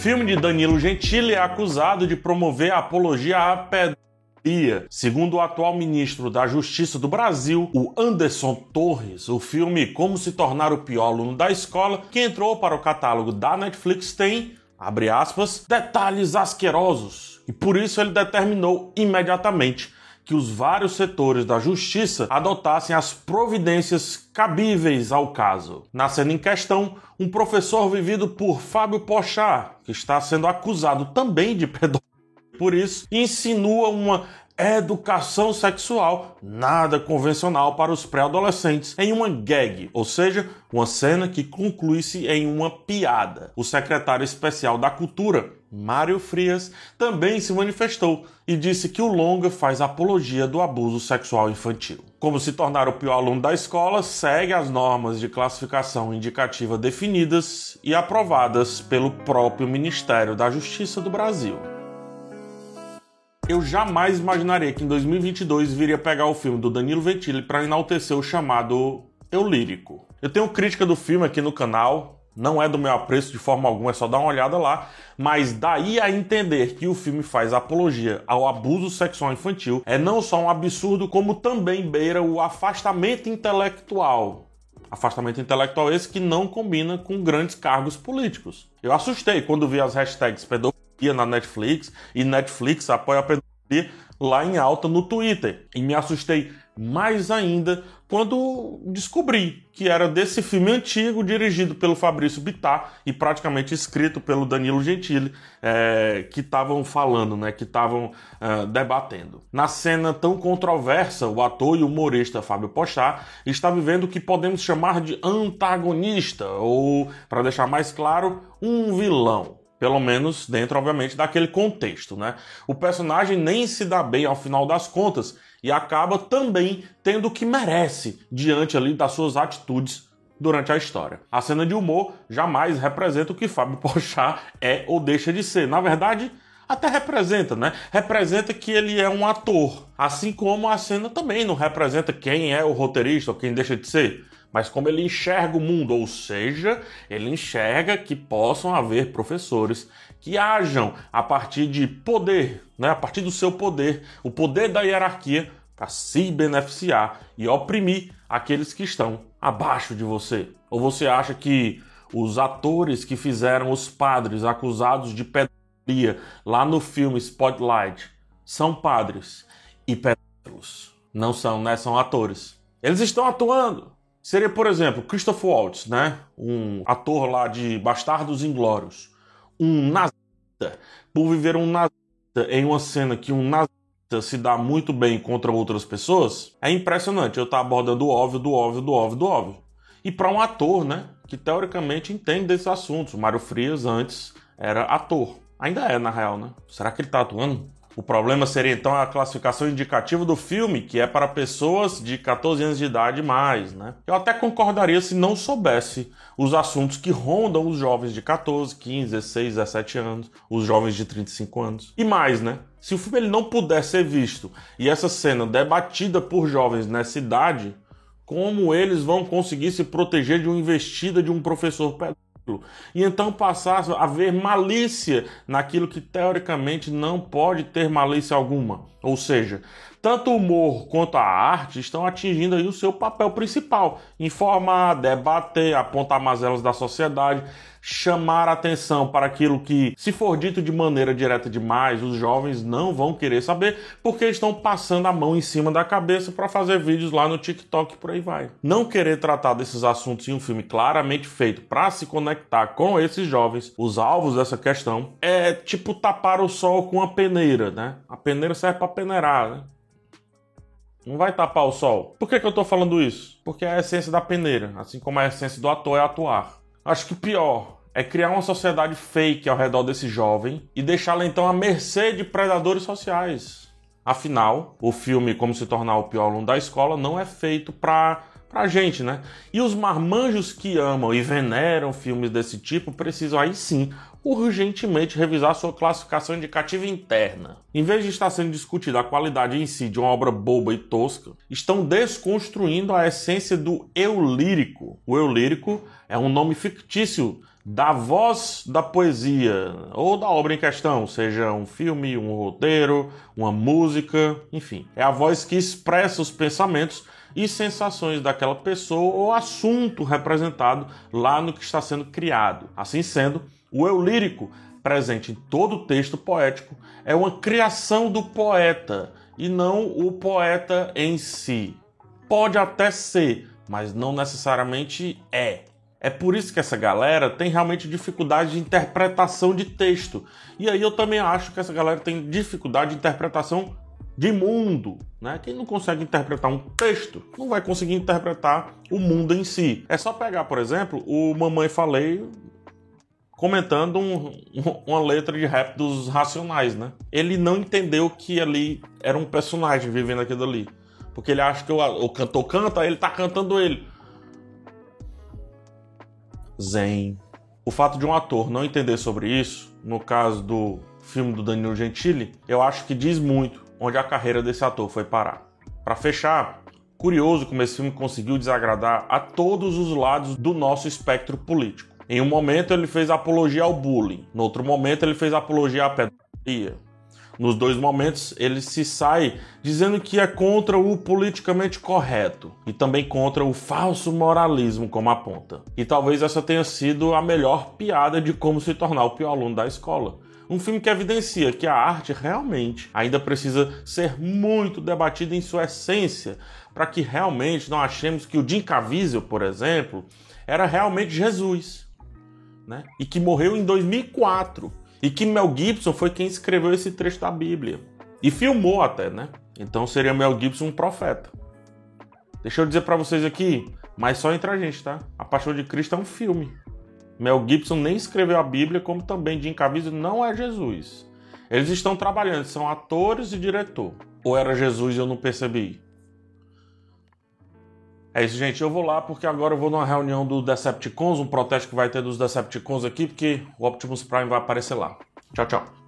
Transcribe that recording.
Filme de Danilo Gentili é acusado de promover a apologia à pedofilia. Segundo o atual ministro da Justiça do Brasil, o Anderson Torres, o filme Como se tornar o pior aluno da escola, que entrou para o catálogo da Netflix, tem, abre aspas, detalhes asquerosos. E por isso ele determinou imediatamente que os vários setores da justiça adotassem as providências cabíveis ao caso. Na cena em questão, um professor vivido por Fábio Pochá, que está sendo acusado também de pedofilia, por isso insinua uma educação sexual nada convencional para os pré-adolescentes em uma gag, ou seja, uma cena que conclui-se em uma piada. O secretário especial da Cultura, Mário Frias, também se manifestou e disse que o longa faz apologia do abuso sexual infantil. Como se tornar o pior aluno da escola, segue as normas de classificação indicativa definidas e aprovadas pelo próprio Ministério da Justiça do Brasil eu jamais imaginaria que em 2022 viria pegar o filme do Danilo Ventili para enaltecer o chamado Eu Lírico. Eu tenho crítica do filme aqui no canal, não é do meu apreço de forma alguma, é só dar uma olhada lá, mas daí a entender que o filme faz apologia ao abuso sexual infantil é não só um absurdo, como também beira o afastamento intelectual. Afastamento intelectual esse que não combina com grandes cargos políticos. Eu assustei quando vi as hashtags pedofilia na Netflix e Netflix apoia a pedofilia lá em alta no Twitter. E me assustei mais ainda quando descobri que era desse filme antigo dirigido pelo Fabrício Bittar e praticamente escrito pelo Danilo Gentili é, que estavam falando, né, que estavam é, debatendo. Na cena tão controversa, o ator e humorista Fábio Pochá está vivendo o que podemos chamar de antagonista ou, para deixar mais claro, um vilão pelo menos dentro, obviamente, daquele contexto, né? O personagem nem se dá bem ao final das contas e acaba também tendo o que merece diante ali das suas atitudes durante a história. A cena de humor jamais representa o que Fábio Pochá é ou deixa de ser. Na verdade, até representa, né? Representa que ele é um ator, assim como a cena também não representa quem é o roteirista ou quem deixa de ser mas como ele enxerga o mundo, ou seja, ele enxerga que possam haver professores que ajam a partir de poder, né, a partir do seu poder, o poder da hierarquia, para se beneficiar e oprimir aqueles que estão abaixo de você. Ou você acha que os atores que fizeram os padres acusados de pedofilia lá no filme Spotlight são padres e pedófilos? Não são, né? São atores. Eles estão atuando. Seria, por exemplo, Christoph Waltz, né? Um ator lá de Bastardos Inglórios. Um nazista. Por viver um nazista em uma cena que um nazista se dá muito bem contra outras pessoas, é impressionante. Eu estar tá abordando o óbvio, do óbvio, do óbvio, do óbvio. E para um ator, né? Que teoricamente entende desses assuntos. Mário Frias antes era ator. Ainda é, na real, né? Será que ele está atuando? O problema seria então a classificação indicativa do filme, que é para pessoas de 14 anos de idade e mais, né? Eu até concordaria se não soubesse os assuntos que rondam os jovens de 14, 15, 16, 17 anos, os jovens de 35 anos. E mais, né? Se o filme ele não puder ser visto e essa cena debatida por jovens nessa idade, como eles vão conseguir se proteger de uma investida de um professor pedófilo? E então passar a haver malícia naquilo que teoricamente não pode ter malícia alguma. Ou seja, tanto o humor quanto a arte estão atingindo aí o seu papel principal: informar, debater, apontar mazelas da sociedade, chamar atenção para aquilo que, se for dito de maneira direta demais, os jovens não vão querer saber, porque estão passando a mão em cima da cabeça para fazer vídeos lá no TikTok e por aí vai. Não querer tratar desses assuntos em um filme claramente feito para se conectar com esses jovens, os alvos dessa questão, é tipo tapar o sol com a peneira, né? A peneira serve para peneirar, né? Não vai tapar o sol. Por que, que eu tô falando isso? Porque é a essência da peneira, assim como a essência do ator é atuar. Acho que pior é criar uma sociedade fake ao redor desse jovem e deixá-la então à mercê de predadores sociais. Afinal, o filme Como se tornar o pior aluno da escola não é feito para pra gente, né? E os marmanjos que amam e veneram filmes desse tipo precisam aí sim urgentemente revisar sua classificação indicativa interna. Em vez de estar sendo discutida a qualidade em si de uma obra boba e tosca, estão desconstruindo a essência do eu lírico. O eu lírico é um nome fictício da voz da poesia ou da obra em questão, seja um filme, um roteiro, uma música, enfim. É a voz que expressa os pensamentos e sensações daquela pessoa ou assunto representado lá no que está sendo criado. Assim sendo, o eu lírico, presente em todo o texto poético, é uma criação do poeta e não o poeta em si. Pode até ser, mas não necessariamente é. É por isso que essa galera tem realmente dificuldade de interpretação de texto. E aí eu também acho que essa galera tem dificuldade de interpretação de mundo, né? Quem não consegue interpretar um texto, não vai conseguir interpretar o mundo em si. É só pegar, por exemplo, o Mamãe Falei comentando um, uma letra de rap dos Racionais, né? Ele não entendeu que ali era um personagem vivendo aquilo ali. Porque ele acha que o, o cantor canta, ele tá cantando ele zen. O fato de um ator não entender sobre isso, no caso do filme do Danilo Gentili, eu acho que diz muito onde a carreira desse ator foi parar. Para fechar, curioso como esse filme conseguiu desagradar a todos os lados do nosso espectro político. Em um momento ele fez apologia ao bullying, no outro momento ele fez apologia à pedofilia, nos dois momentos, ele se sai dizendo que é contra o politicamente correto e também contra o falso moralismo, como aponta. E talvez essa tenha sido a melhor piada de como se tornar o pior aluno da escola. Um filme que evidencia que a arte realmente ainda precisa ser muito debatida em sua essência, para que realmente não achemos que o Jim Caviezel, por exemplo, era realmente Jesus, né? E que morreu em 2004 e que Mel Gibson foi quem escreveu esse trecho da Bíblia. E filmou até, né? Então seria Mel Gibson um profeta. Deixa eu dizer para vocês aqui, mas só entre a gente, tá? A Paixão de Cristo é um filme. Mel Gibson nem escreveu a Bíblia, como também Jim Caviezel não é Jesus. Eles estão trabalhando, são atores e diretor. Ou era Jesus e eu não percebi? É isso, gente. Eu vou lá porque agora eu vou numa reunião do Decepticons, um protesto que vai ter dos Decepticons aqui, porque o Optimus Prime vai aparecer lá. Tchau, tchau.